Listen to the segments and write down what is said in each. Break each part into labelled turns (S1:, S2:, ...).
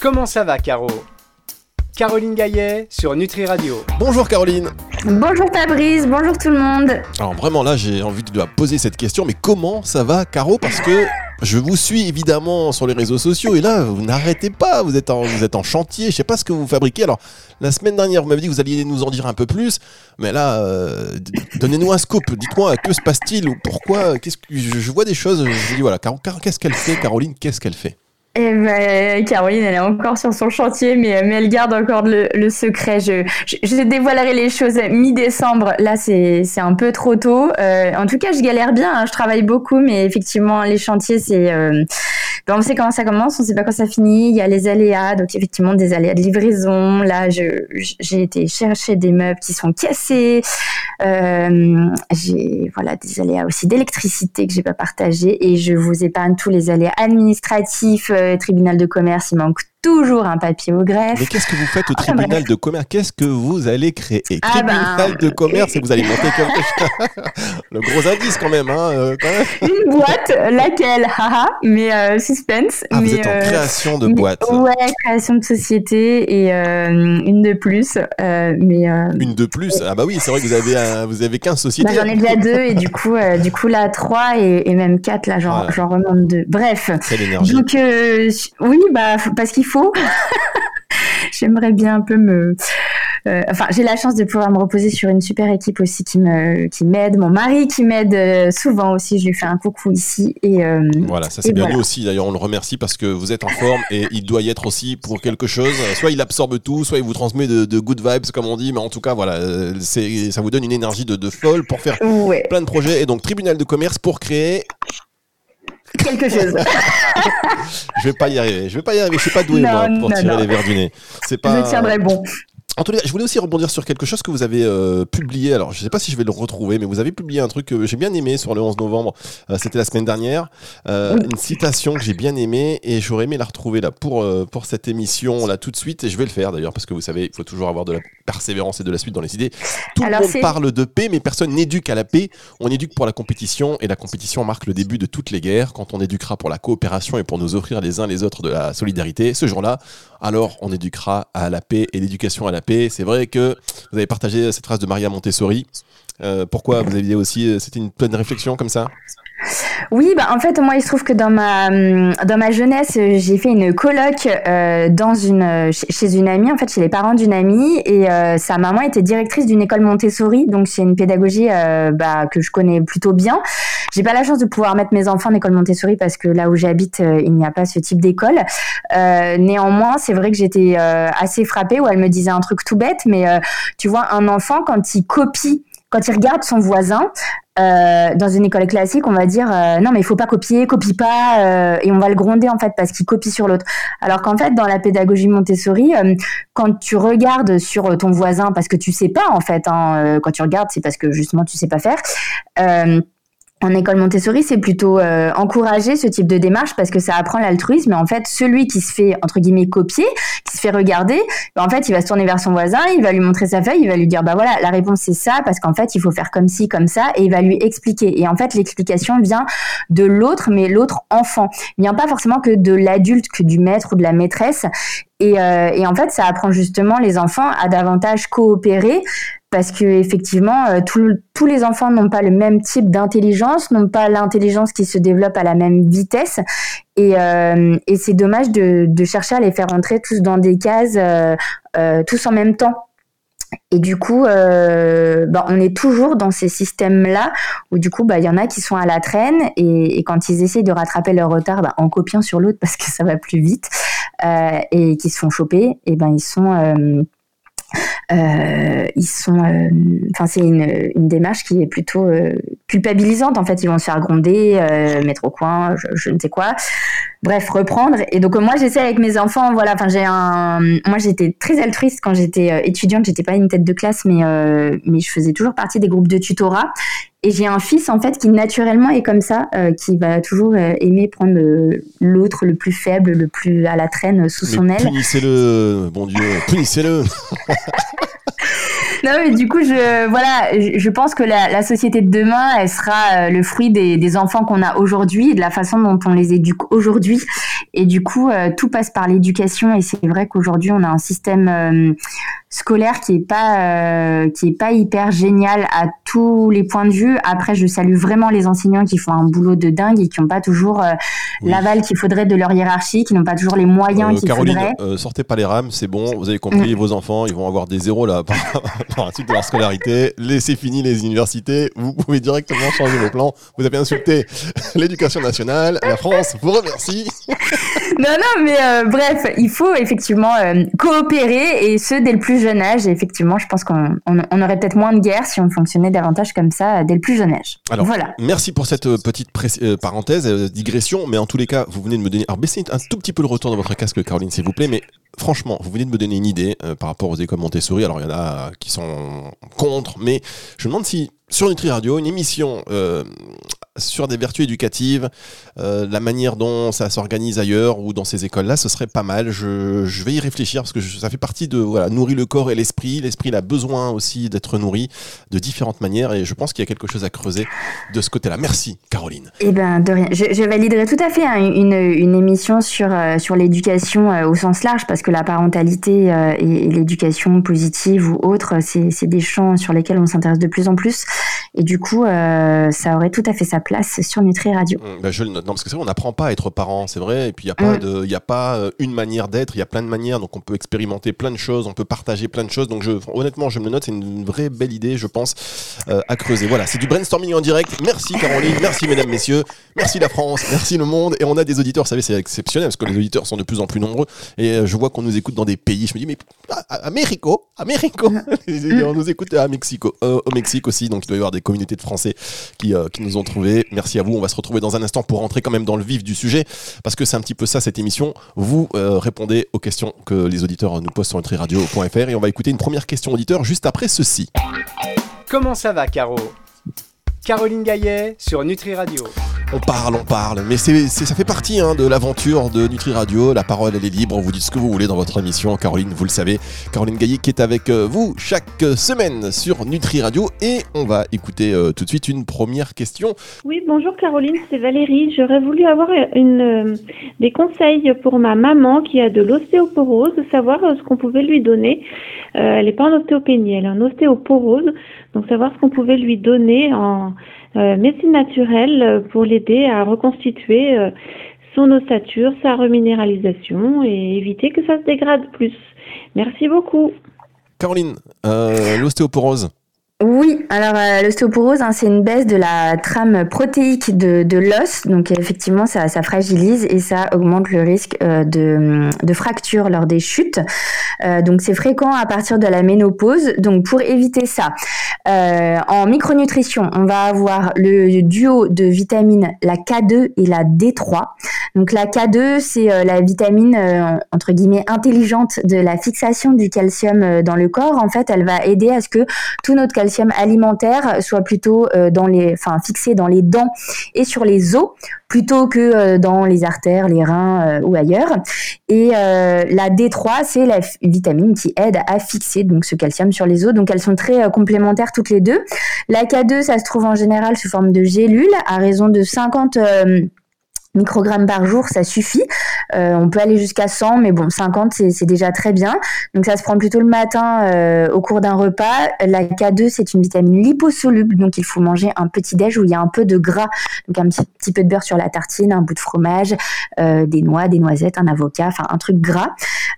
S1: Comment ça va, Caro? Caroline Gaillet sur Nutri Radio.
S2: Bonjour Caroline.
S3: Bonjour Fabrice, bonjour tout le monde.
S2: Alors vraiment là j'ai envie de poser cette question, mais comment ça va Caro? Parce que je vous suis évidemment sur les réseaux sociaux et là vous n'arrêtez pas, vous êtes, en, vous êtes en chantier, je sais pas ce que vous fabriquez. Alors la semaine dernière vous m'avez dit que vous alliez nous en dire un peu plus, mais là euh, donnez-nous un scoop, dites-moi que se passe-t-il? Ou pourquoi, qu'est-ce que je, vois des choses, je me dis voilà, qu'est-ce qu'elle fait Caroline, qu'est-ce qu'elle fait?
S3: Eh ben, Caroline, elle est encore sur son chantier, mais, mais elle garde encore le, le secret. Je, je, dévoilerai les choses mi-décembre. Là, c'est un peu trop tôt. Euh, en tout cas, je galère bien. Hein. Je travaille beaucoup, mais effectivement, les chantiers, c'est... Euh, ben, on sait comment ça commence, on sait pas quand ça finit. Il y a les aléas, donc effectivement, des aléas de livraison. Là, j'ai été chercher des meubles qui sont cassés. Euh, j'ai voilà des aléas aussi d'électricité que j'ai pas partagé et je vous épargne tous les aléas administratifs, euh, tribunal de commerce, il manque toujours un papier au greffe.
S2: Mais qu'est-ce que vous faites au ah, tribunal de commerce? Qu'est-ce que vous allez créer? Ah, Tribunal ben, de commerce et vous allez monter quelque chose. Le gros indice quand même, hein, euh,
S3: Une boîte, laquelle? Haha, mais euh, suspense.
S2: Ah,
S3: mais,
S2: vous êtes en création de boîte.
S3: Ouais, création de société et euh, une de plus. mais,
S2: une de plus? Ah bah oui, c'est vrai que vous avez, vous avez 15 sociétés.
S3: Bah, j'en ai déjà deux et du coup, du coup là, trois et, même quatre, là, j'en remonte deux. Bref.
S2: C'est l'énergie.
S3: Donc, oui, bah, parce qu'il faut J'aimerais bien un peu me. Euh, enfin, j'ai la chance de pouvoir me reposer sur une super équipe aussi qui me qui m'aide, mon mari qui m'aide euh, souvent aussi. Je lui fais un coucou ici et euh,
S2: voilà, ça c'est bien lui aussi. D'ailleurs, on le remercie parce que vous êtes en forme et il doit y être aussi pour quelque chose. Soit il absorbe tout, soit il vous transmet de, good vibes comme on dit, mais en tout cas voilà, c'est ça vous donne une énergie de, de folle pour faire plein de projets et donc tribunal de commerce pour créer
S3: quelque chose.
S2: je vais pas y arriver. Je vais pas y arriver. Je suis pas doué moi pour tirer les verres du nez.
S3: C'est pas. Je tiendrai bon.
S2: En tout cas, je voulais aussi rebondir sur quelque chose que vous avez euh, publié. Alors, je ne sais pas si je vais le retrouver, mais vous avez publié un truc que j'ai bien aimé sur le 11 novembre. Euh, c'était la semaine dernière. Euh, une citation que j'ai bien aimée et j'aurais aimé la retrouver là pour, pour cette émission là tout de suite. Et je vais le faire d'ailleurs parce que vous savez, il faut toujours avoir de la persévérance et de la suite dans les idées. Tout le monde parle de paix, mais personne n'éduque à la paix. On éduque pour la compétition et la compétition marque le début de toutes les guerres. Quand on éduquera pour la coopération et pour nous offrir les uns les autres de la solidarité, ce jour-là, alors on éduquera à la paix et l'éducation à la paix. C'est vrai que vous avez partagé cette phrase de Maria Montessori. Euh, pourquoi vous aviez aussi, euh, c'était une pleine réflexion comme ça?
S3: Oui, bah en fait moi il se trouve que dans ma dans ma jeunesse j'ai fait une coloc euh, dans une chez une amie en fait chez les parents d'une amie et euh, sa maman était directrice d'une école Montessori donc c'est une pédagogie euh, bah, que je connais plutôt bien. J'ai pas la chance de pouvoir mettre mes enfants en école Montessori parce que là où j'habite il n'y a pas ce type d'école. néanmoins c'est vrai que j'étais assez frappée où elle me disait un truc tout bête mais tu vois un enfant quand il copie quand il regarde son voisin, euh, dans une école classique, on va dire euh, non mais il faut pas copier, copie pas, euh, et on va le gronder en fait parce qu'il copie sur l'autre. Alors qu'en fait dans la pédagogie Montessori, quand tu regardes sur ton voisin parce que tu sais pas en fait, hein, quand tu regardes c'est parce que justement tu sais pas faire en école Montessori, c'est plutôt euh, encourager ce type de démarche parce que ça apprend l'altruisme. En fait, celui qui se fait entre guillemets copier, qui se fait regarder, ben, en fait, il va se tourner vers son voisin, il va lui montrer sa feuille, il va lui dire bah voilà, la réponse c'est ça parce qu'en fait, il faut faire comme ci, comme ça, et il va lui expliquer. Et en fait, l'explication vient de l'autre, mais l'autre enfant. Il vient pas forcément que de l'adulte, que du maître ou de la maîtresse. Et, euh, et, en fait, ça apprend justement les enfants à davantage coopérer parce que effectivement, euh, tous les enfants n'ont pas le même type d'intelligence, n'ont pas l'intelligence qui se développe à la même vitesse, et, euh, c'est dommage de, chercher à les faire entrer tous dans des cases, euh, tous en même temps. Et du coup, bah, on est toujours dans ces systèmes-là où du coup, bah, il y en a qui sont à la traîne et, quand ils essayent de rattraper leur retard bah, en copiant sur l'autre parce que ça va plus vite et qui se font choper, et ben ils sont ils sont, euh, enfin c'est une, démarche qui est plutôt euh, culpabilisante en fait. Ils vont se faire gronder, mettre au coin, je, ne sais quoi. Bref, reprendre. Et donc moi j'essaie avec mes enfants, voilà. Enfin j'ai un, moi j'étais très altruiste quand j'étais étudiante. J'étais pas une tête de classe, mais mais je faisais toujours partie des groupes de tutorat. Et j'ai un fils en fait qui naturellement est comme ça, qui va toujours aimer prendre l'autre le plus faible, le plus à la traîne sous son aile.
S2: Punissez-le, bon Dieu, punissez-le.
S3: non, mais du coup, je, voilà, je pense que la, société de demain, elle sera euh, le fruit des, enfants qu'on a aujourd'hui et de la façon dont on les éduque aujourd'hui. Et du coup, euh, tout passe par l'éducation. Et c'est vrai qu'aujourd'hui, on a un système euh, scolaire qui est pas qui est pas hyper génial à tous les points de vue. Après, je salue vraiment les enseignants qui font un boulot de dingue et qui n'ont pas toujours l'aval qu'il faudrait de leur hiérarchie, qui n'ont pas toujours les moyens qu'il faudrait.
S2: Caroline, sortez pas les rames, c'est bon. Vous avez compris, vos enfants, ils vont avoir des zéros là suite de leur scolarité. Laissez fini les universités. Vous pouvez directement changer vos plans. Vous avez insulté l'éducation nationale. La France vous remercie.
S3: non, non, mais euh, bref, il faut effectivement euh, coopérer et ce dès le plus jeune âge. Et effectivement, je pense qu'on aurait peut-être moins de guerre si on fonctionnait davantage comme ça euh, dès le plus jeune âge.
S2: Alors, voilà. Merci pour cette petite parenthèse, digression. Mais en tous les cas, vous venez de me donner. Alors, baissez un tout petit peu le retour de votre casque, Caroline, s'il vous plaît. Mais franchement, vous venez de me donner une idée par rapport aux écoles Montessori. Alors, il y en a qui sont contre, mais je me demande si sur Nutri Radio, une émission euh, sur des vertus éducatives, euh, la manière dont ça s'organise ailleurs ou dans ces écoles-là, ce serait pas mal. Je, vais y réfléchir parce que ça fait partie de voilà, nourrir le corps et l'esprit. L'esprit a besoin aussi d'être nourri de différentes manières et je pense qu'il y a quelque chose à creuser de ce côté-là. Merci, Caroline.
S3: Eh ben, de rien. Je, validerai tout à fait hein, une, émission sur, euh, sur l'éducation au sens large parce que la parentalité et, et l'éducation positive ou autre, c'est des champs sur lesquels on s'intéresse de plus en plus. Et du coup, euh, ça aurait tout à fait sa place sur Nutri Radio.
S2: Mmh, bah, je le note. Non, parce que c'est vrai, on n'apprend pas à être parent, c'est vrai. Et puis, il n'y a, pas mmh. de, a pas euh, une manière d'être, il y a plein de manières. Donc, on peut expérimenter plein de choses, on peut partager plein de choses. Donc, je, honnêtement, je me le note, c'est une vraie belle idée, je pense, euh, à creuser. Voilà, c'est du brainstorming en direct. Merci, Caroline. Merci, mesdames, messieurs. Merci, la France. Merci, le monde. Et on a des auditeurs, vous savez, c'est exceptionnel parce que les auditeurs sont de plus en plus nombreux. Et je vois qu'on nous écoute dans des pays. Je me dis, mais à, Mexico, à Mexico. on nous écoute à Mexico, au Mexique aussi. Donc, il doit y avoir des communautés de Français qui, euh, qui nous ont trouvés. Merci à vous. On va se retrouver dans un instant pour rentrer quand même dans le vif du sujet, parce que c'est un petit peu ça cette émission. Vous euh, répondez aux questions que les auditeurs nous posent sur nutriradio.fr et on va écouter une première question auditeur juste après ceci.
S1: Comment ça va, Caro? Caroline Gaillet sur Nutri Radio.
S2: On parle, on parle, mais c'est, ça fait partie hein, de l'aventure de Nutri Radio. La parole, elle est libre. Vous dites ce que vous voulez dans votre émission. Caroline, vous le savez. Caroline Gaillet qui est avec euh, vous chaque semaine sur Nutri Radio. Et on va écouter euh, tout de suite une première question.
S4: Oui, bonjour Caroline, c'est Valérie. J'aurais voulu avoir une, euh, des conseils pour ma maman qui a de l'ostéoporose, savoir ce qu'on pouvait lui donner. elle n'est pas en ostéopénie, elle est en ostéoporose. Donc savoir ce qu'on pouvait lui donner en euh, médecine naturelle euh, pour l'aider à reconstituer euh, son ossature, sa reminéralisation et éviter que ça se dégrade plus. Merci beaucoup.
S2: Caroline, l'ostéoporose.
S3: Oui, alors euh, hein, c'est une baisse de la trame protéique de, l'os. Donc effectivement, ça, fragilise et ça augmente le risque euh, de, fracture lors des chutes. Euh, donc c'est fréquent à partir de la ménopause. Donc pour éviter ça, euh, en micronutrition, on va avoir le duo de vitamines la K2 et la D3. Donc la K2, c'est la vitamine entre guillemets intelligente de la fixation du calcium dans le corps. En fait, elle va aider à ce que tout notre calcium alimentaire soit plutôt euh, dans les, enfin fixé dans les dents et sur les os plutôt que euh, dans les artères, les reins euh, ou ailleurs. Et la D3, c'est la vitamine qui aide à fixer donc ce calcium sur les os. Donc elles sont très complémentaires toutes les deux. La K2, ça se trouve en général sous forme de gélule à raison de 50 microgrammes par jour, ça suffit. Euh, on peut aller jusqu'à 100, mais bon, 50, c'est déjà très bien. Donc ça se prend plutôt le matin euh, au cours d'un repas. La K2, c'est une vitamine liposoluble, donc il faut manger un petit déj où il y a un peu de gras, donc un petit, peu de beurre sur la tartine, un bout de fromage, euh, des noix, des noisettes, un avocat, enfin un truc gras.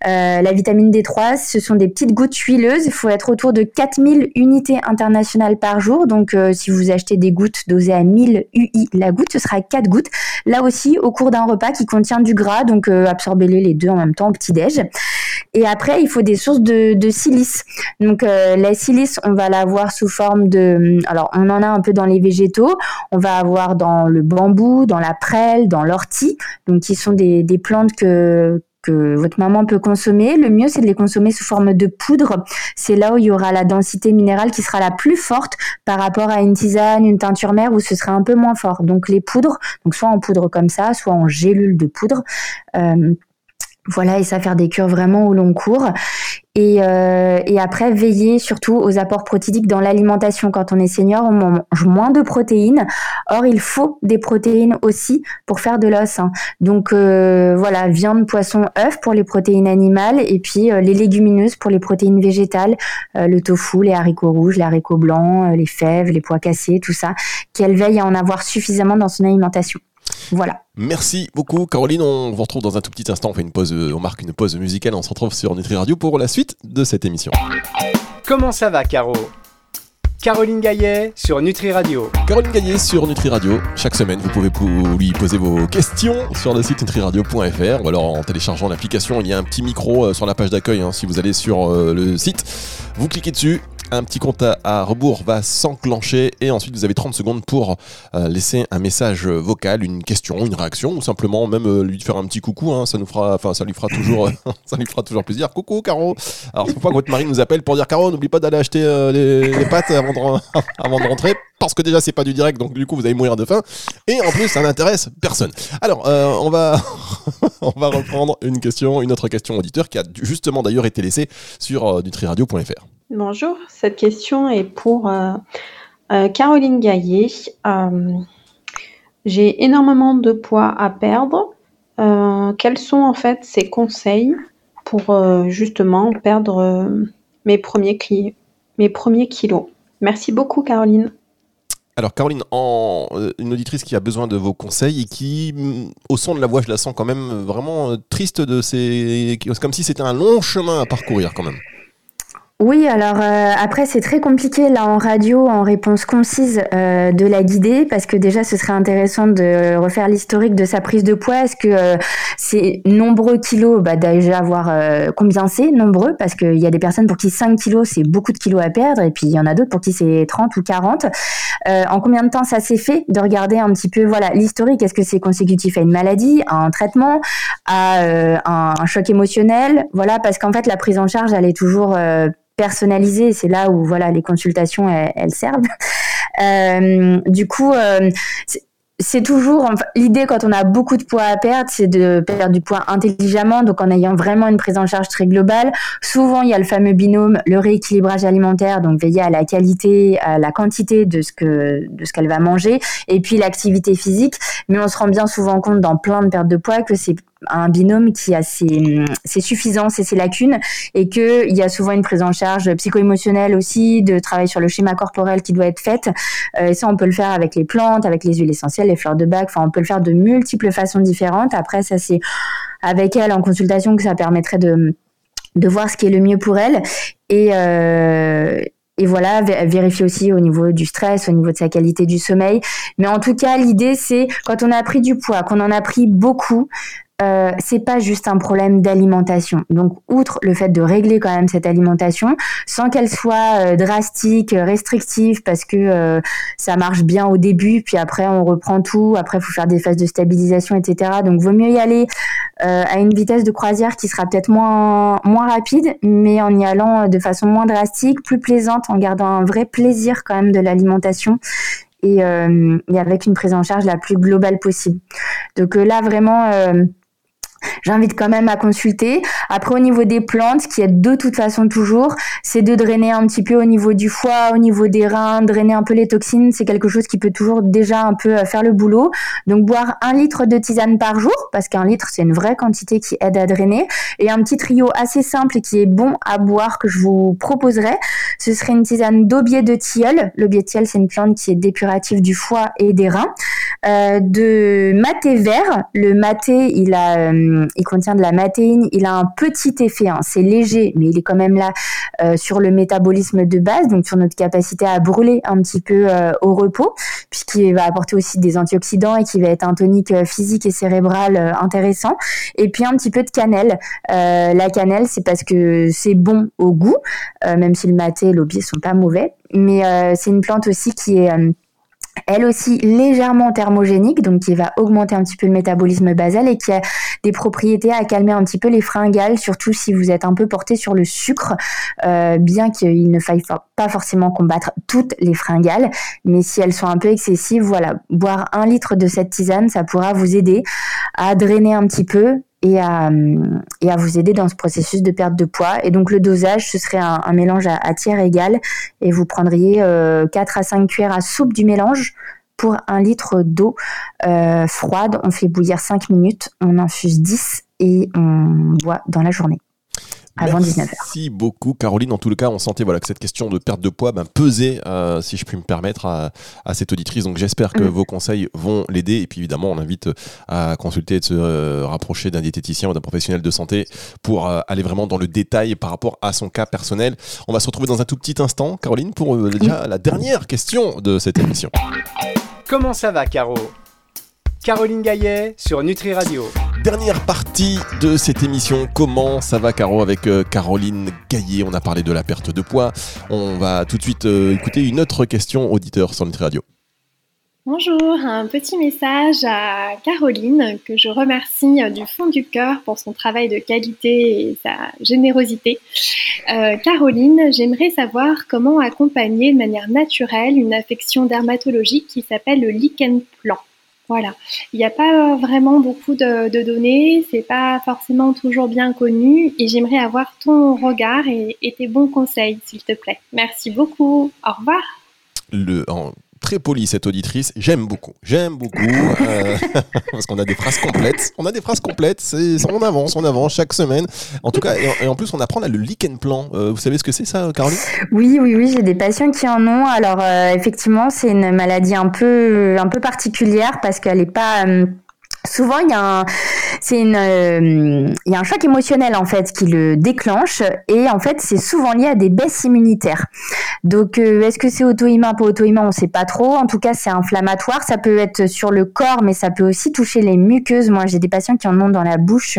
S3: la vitamine D3, ce sont des petites gouttes huileuses. Il faut être autour de 4000 unités internationales par jour. Donc si vous achetez des gouttes dosées à 1000 UI la goutte, ce sera 4 gouttes. Là aussi, au cours d'un repas qui contient du gras, donc euh, absorbez-les les deux en même temps au petit-déj. Et après, il faut des sources de, silice. Donc euh, la silice, on va l'avoir sous forme de... Alors, on en a un peu dans les végétaux. On va avoir dans le bambou, dans la prêle, dans l'ortie, donc qui sont des plantes que votre maman peut consommer. Le mieux, c'est de les consommer sous forme de poudre. C'est là où il y aura la densité minérale qui sera la plus forte par rapport à une tisane, une teinture mère où ce serait un peu moins fort. Donc les poudres, donc soit en poudre comme ça, soit en gélule de poudre. Euh, Voilà, et ça faire des cures vraiment au long cours. Et, euh, et, après, veiller surtout aux apports protéiques dans l'alimentation. Quand on est senior, on mange moins de protéines. Or, il faut des protéines aussi pour faire de l'os. Hein. Donc euh, voilà, viande, poisson, œufs pour les protéines animales et puis euh, les légumineuses pour les protéines végétales, le tofu, les haricots rouges, les haricots blancs, les fèves, les pois cassés, tout ça. Qu'elle veille à en avoir suffisamment dans son alimentation. Voilà.
S2: Merci beaucoup Caroline, on vous retrouve dans un tout petit instant, on fait une pause, on marque une pause musicale, on se retrouve sur Nutri Radio pour la suite de cette émission.
S1: Comment ça va Caro? Caroline Gaillet sur Nutri Radio.
S2: Caroline Gaillet sur Nutri Radio. Chaque semaine, vous pouvez lui poser vos questions sur le site nutriradio.fr ou alors en téléchargeant l'application. Il y a un petit micro euh, sur la page d'accueil. Hein, si vous allez sur euh, le site, vous cliquez dessus un petit compte à, rebours va s'enclencher et ensuite vous avez 30 secondes pour euh, laisser un message vocal, une question, une réaction ou simplement même euh, lui faire un petit coucou. Hein, ça nous fera, enfin ça lui fera toujours, ça lui fera toujours plaisir. Coucou Caro. Alors c'est pourquoi que votre mari nous appelle pour dire Caro, n'oublie pas d'aller acheter euh, les, pâtes avant de, avant de rentrer parce que déjà c'est pas du direct donc du coup vous allez mourir de faim et en plus ça n'intéresse personne. Alors on va on va reprendre une question, une autre question auditeur qui a justement d'ailleurs été laissée sur nutriradio.fr.
S5: Bonjour, cette question est pour euh, euh, Caroline Gaillet. Euh, j'ai énormément de poids à perdre. quels sont en fait ses conseils pour justement perdre mes, premiers kilos? Merci beaucoup Caroline.
S2: Alors Caroline, une auditrice qui a besoin de vos conseils et qui, mm, au son de la voix, je la sens quand même vraiment triste de ces... comme si c'était un long chemin à parcourir quand même.
S3: Oui, alors euh, après c'est très compliqué là en radio en réponse concise euh, de la guider parce que déjà ce serait intéressant de refaire l'historique de sa prise de poids. Est-ce que euh, c'est nombreux kilos? Bah, Déjà voir combien c'est nombreux parce qu'il y a des personnes pour qui 5 kilos c'est beaucoup de kilos à perdre et puis il y en a d'autres pour qui c'est 30 ou 40. en combien de temps ça s'est fait De regarder un petit peu voilà l'historique? Est-ce que c'est consécutif à une maladie, à un traitement, à un, un, choc émotionnel? Voilà parce qu'en fait la prise en charge elle est toujours personnalisé. C'est là où voilà les consultations elles, servent. Euh, du coup, euh, c'est toujours l'idée quand on a beaucoup de poids à perdre, c'est de perdre du poids intelligemment, donc en ayant vraiment une prise en charge très globale. Souvent, il y a le fameux binôme, le rééquilibrage alimentaire, donc veiller à la qualité, à la quantité de ce que de ce qu'elle va manger, et puis l'activité physique. Mais on se rend bien souvent compte dans plein de pertes de poids que c'est un binôme qui a ses, ses, suffisances et ses lacunes et qu'il y a souvent une prise en charge psycho-émotionnelle aussi, de travail sur le schéma corporel qui doit être faite. Euh, et ça, on peut le faire avec les plantes, avec les huiles essentielles, les fleurs de bac. Enfin, on peut le faire de multiples façons différentes. Après, ça, c'est avec elle en consultation que ça permettrait de de voir ce qui est le mieux pour elle et, euh, et voilà, vérifier aussi au niveau du stress, au niveau de sa qualité du sommeil. Mais en tout cas, l'idée, c'est quand on a pris du poids, qu'on en a pris beaucoup, euh, c'est pas juste un problème d'alimentation. Donc, outre le fait de régler quand même cette alimentation, sans qu'elle soit euh, drastique, restrictive, parce que euh, ça marche bien au début, puis après on reprend tout, après faut faire des phases de stabilisation, etc. Donc, vaut mieux y aller euh, à une vitesse de croisière qui sera peut-être moins moins rapide, mais en y allant de façon moins drastique, plus plaisante, en gardant un vrai plaisir quand même de l'alimentation et, et avec une prise en charge la plus globale possible. Donc là vraiment j'invite quand même à consulter. Après, au niveau des plantes, qui est de toute façon toujours, c'est de drainer un petit peu au niveau du foie, au niveau des reins, drainer un peu les toxines. C'est quelque chose qui peut toujours déjà un peu euh, faire le boulot. Donc, boire un litre de tisane par jour, parce qu'un litre, c'est une vraie quantité qui aide à drainer. Et un petit trio assez simple et qui est bon à boire que je vous proposerai, ce serait une tisane d'aubier de tilleul. L'aubier de tilleul, c'est une plante qui est dépurative du foie et des reins. Euh, de maté vert. Le maté, il a... Euh, il contient de la matéine, il a un petit effet, hein. c'est léger, mais il est quand même là euh, sur le métabolisme de base, donc sur notre capacité à brûler un petit peu euh, au repos, puisqu'il va apporter aussi des antioxydants et qui va être un tonique euh, physique et cérébral intéressant. Et puis un petit peu de cannelle. la cannelle, c'est parce que c'est bon au goût, même si le maté et l'aubier sont pas mauvais, mais c'est une plante aussi qui est elle aussi légèrement thermogénique, donc qui va augmenter un petit peu le métabolisme basal et qui a des propriétés à calmer un petit peu les fringales, surtout si vous êtes un peu porté sur le sucre, euh, bien qu'il ne faille pas forcément combattre toutes les fringales, mais si elles sont un peu excessives, voilà, boire un litre de cette tisane, ça pourra vous aider à drainer un petit peu et à, et à vous aider dans ce processus de perte de poids. Et donc le dosage, ce serait un, mélange à, tiers égal et vous prendriez 4 à 5 cuillères à soupe du mélange pour un litre d'eau froide. On fait bouillir 5 minutes, on infuse 10 et on boit dans la journée.
S2: Merci beaucoup, Caroline. En tout cas, on sentait voilà, que cette question de perte de poids ben, pesait, euh, si je puis me permettre, à, cette auditrice. Donc j'espère que mm. vos conseils vont l'aider. Et puis évidemment, on invite à consulter et de se euh, rapprocher d'un diététicien ou d'un professionnel de santé pour euh, aller vraiment dans le détail par rapport à son cas personnel. On va se retrouver dans un tout petit instant, Caroline, pour déjà la dernière question de cette émission.
S1: Comment ça va, Caro? Caroline Gaillet sur Nutri Radio.
S2: Dernière partie de cette émission. Comment ça va, Caro, avec euh, Caroline Gaillet On a parlé de la perte de poids. On va tout de suite euh, écouter une autre question auditeur sur Nutri Radio.
S6: Bonjour, un petit message à Caroline que je remercie euh, du fond du cœur pour son travail de qualité et sa générosité. Caroline, j'aimerais savoir comment accompagner de manière naturelle une affection dermatologique qui s'appelle le lichen plan. Voilà. Il n'y a pas vraiment beaucoup de, données, c'est pas forcément toujours bien connu et j'aimerais avoir ton regard et, tes bons conseils, s'il te plaît. Merci beaucoup. Au revoir.
S2: Très polie cette auditrice. J'aime beaucoup. J'aime beaucoup euh, parce qu'on a des phrases complètes. On a des phrases complètes. C'est on avance, on avance chaque semaine. En tout cas, et en, plus on apprend là le lichen plan. Euh, vous savez ce que c'est ça, Caroline?
S3: Oui, oui, oui. J'ai des patients qui en ont. Alors euh, effectivement, c'est une maladie un peu un peu particulière parce qu'elle n'est pas souvent il y a un c'est une euh, il y a un choc émotionnel en fait qui le déclenche et en fait c'est souvent lié à des baisses immunitaires. Donc euh, est-ce que c'est auto-immun pas auto-immun on sait pas trop. En tout cas c'est inflammatoire. Ça peut être sur le corps mais ça peut aussi toucher les muqueuses. Moi j'ai des patients qui en ont dans la bouche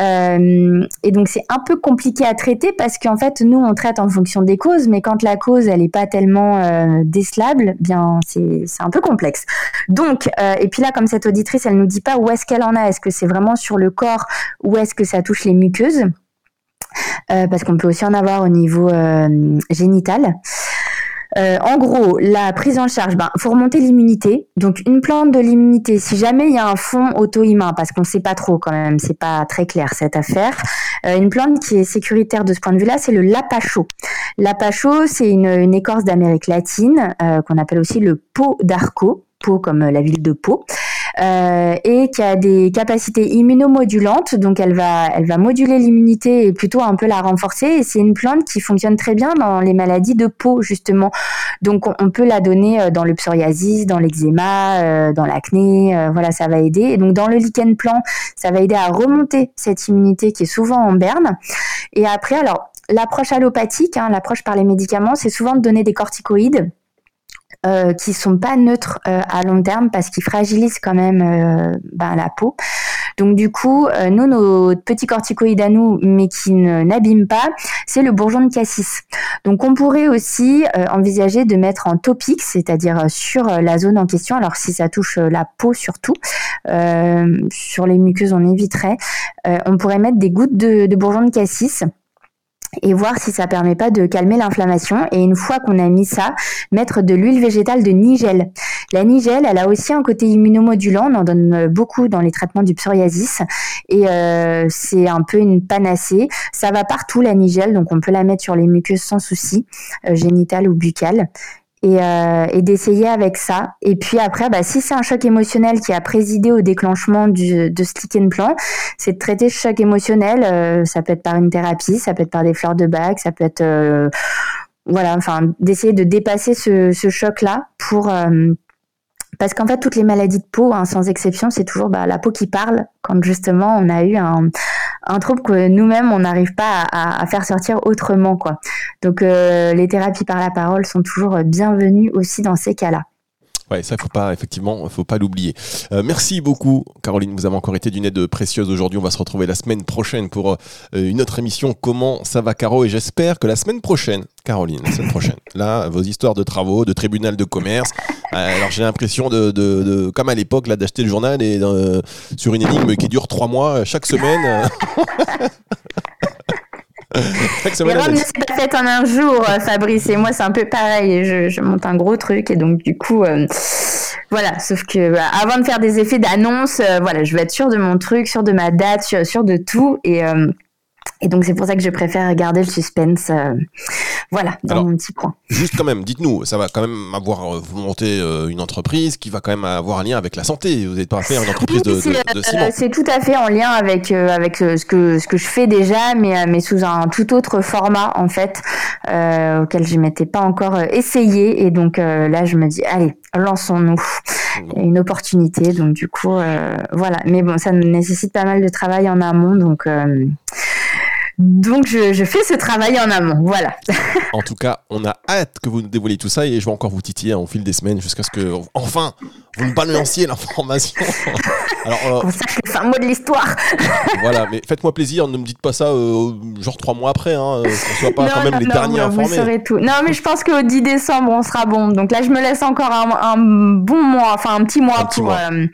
S3: euh, et donc c'est un peu compliqué à traiter parce qu'en fait nous on traite en fonction des causes mais quand la cause elle est pas tellement décelable bien c'est c'est un peu complexe. Donc et puis là comme cette auditrice elle nous dit pas où est-ce qu'elle en a. Est-ce que c'est vraiment sur le corps ou est-ce que ça touche les muqueuses? Euh, Parce qu'on peut aussi en avoir au niveau euh, génital. Euh, en gros, la prise en charge, ben, faut remonter l'immunité. Donc, une plante de l'immunité, si jamais il y a un fond auto-immun, parce qu'on ne sait pas trop quand même, c'est pas très clair cette affaire. une plante qui est sécuritaire de ce point de vue-là, c'est le lapacho. Lapacho, c'est une, une, écorce d'Amérique latine qu'on appelle aussi le pot d'arco, pot comme la ville de Pau. Euh, et qui a des capacités immunomodulantes. Donc elle va, elle va moduler l'immunité et plutôt un peu la renforcer. Et c'est une plante qui fonctionne très bien dans les maladies de peau justement. Donc on, peut la donner euh, dans le psoriasis, dans l'eczéma, euh, dans l'acné. voilà, ça va aider. Et donc dans le lichen plan, ça va aider à remonter cette immunité qui est souvent en berne. Et après, alors l'approche allopathique, hein, l'approche par les médicaments, c'est souvent de donner des corticoïdes euh, qui sont pas neutres euh, à long terme parce qu'ils fragilisent quand même euh, ben, la peau. Donc du coup, euh, nous, nos petits corticoïdes à nous, mais qui n'abîment pas, c'est le bourgeon de cassis. Donc on pourrait aussi envisager de mettre en topique, c'est-à-dire sur la zone en question. Alors si ça touche la peau surtout, sur les muqueuses on éviterait. on pourrait mettre des gouttes de, de bourgeon de cassis et voir si ça permet pas de calmer l'inflammation. Et une fois qu'on a mis ça, mettre de l'huile végétale de nigel. La nigel, elle a aussi un côté immunomodulant. On en donne beaucoup dans les traitements du psoriasis. Et euh, c'est un peu une panacée. Ça va partout, la nigel. Donc on peut la mettre sur les muqueuses sans souci, euh, génitales ou buccales et, euh, et d'essayer avec ça. Et puis après, bah, si c'est un choc émotionnel qui a présidé au déclenchement de ce lichen plan, c'est de traiter ce choc émotionnel. Euh, ça peut être par une thérapie, ça peut être par des fleurs de bac, ça peut être euh, voilà, enfin d'essayer de dépasser ce, ce choc-là pour parce qu'en fait toutes les maladies de peau, hein, sans exception, c'est toujours bah, la peau qui parle quand justement on a eu un, un trouble que nous-mêmes on n'arrive pas à, faire sortir autrement quoi. Donc euh, les thérapies par la parole sont toujours bienvenues aussi dans ces cas-là.
S2: Ouais, ça faut pas effectivement, faut pas l'oublier. Euh, merci beaucoup, Caroline. Vous avez encore été d'une aide précieuse aujourd'hui. On va se retrouver la semaine prochaine pour euh, une autre émission. Comment ça va, Caro? Et j'espère que la semaine prochaine, Caroline, la semaine prochaine, là, vos histoires de travaux, de tribunal de commerce. alors j'ai l'impression de, de, de, comme à l'époque, là, d'acheter le journal et sur une énigme qui dure trois mois chaque semaine.
S3: Ne s'est pas faite en un jour, euh, Fabrice. Et moi, c'est un peu pareil. Je, je, monte un gros truc. Et donc, du coup, euh, voilà, sauf que bah, avant de faire des effets d'annonce, euh, voilà, je veux être sûre de mon truc, sûre de ma date, sûre, sûre de tout. Et, euh, et donc, c'est pour ça que je préfère garder le suspense. euh, voilà, dans
S2: Alors,
S3: mon petit coin.
S2: Juste quand même, dites-nous, ça va quand même avoir, euh, vous montez euh, une entreprise qui va quand même avoir un lien avec la santé. Vous n'êtes pas faire une entreprise de,
S3: Oui,
S2: de- de ciment.
S3: c'est tout à fait en lien avec avec ce que ce que je fais déjà, mais mais sous un tout autre format en fait euh, auquel je m'étais pas encore essayé. Et donc euh, là, je me dis allez, lançons-nous. Il y a une opportunité, donc du coup voilà. Mais bon, ça nécessite pas mal de travail en amont, donc. Donc je, je fais ce travail en amont, voilà.
S2: En tout cas, on a hâte que vous nous dévoiliez tout ça et je vais encore vous titiller au fil des semaines jusqu'à ce que, enfin, vous nous balanciez l'information. Alors, euh,
S3: On sache le fin mot de l'histoire.
S2: voilà, mais faites-moi plaisir, ne me dites pas ça euh, genre trois mois après, hein, euh, qu'on soit pas
S3: Non,
S2: quand même
S3: non,
S2: les
S3: non,
S2: derniers
S3: vous
S2: informés.
S3: saurez tout. Non, mais je pense qu'au 10 décembre, on sera bon. Donc là, je me laisse encore un, un bon mois, enfin un petit mois
S2: Un petit
S3: pour,
S2: mois.
S3: euh,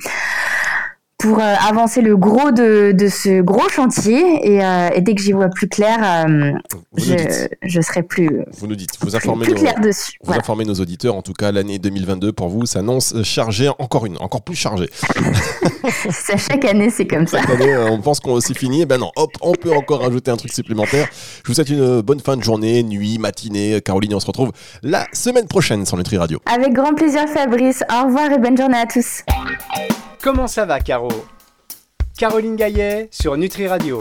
S3: pour euh, avancer le gros de, de ce gros chantier. Et, euh, et dès que j'y vois plus clair, euh, je, serai plus,
S2: vous nous dites, vous informez
S3: plus
S2: nos,
S3: clair dessus.
S2: vous
S3: Voilà.
S2: informez nos auditeurs. En tout cas, l'année 2022 pour vous s'annonce chargée, encore une, encore plus chargée.
S3: Ça, chaque année, c'est comme ça.
S2: Année, euh, on pense qu'on c'est fini. Eh ben non, hop, on peut encore rajouter un truc supplémentaire. Je vous souhaite une bonne fin de journée, nuit, matinée. Caroline, et on se retrouve la semaine prochaine sur Nutri Radio.
S3: Avec grand plaisir, Fabrice. Au revoir et bonne journée à tous.
S1: Comment ça va, Caro? Caroline Gaillet sur Nutri Radio.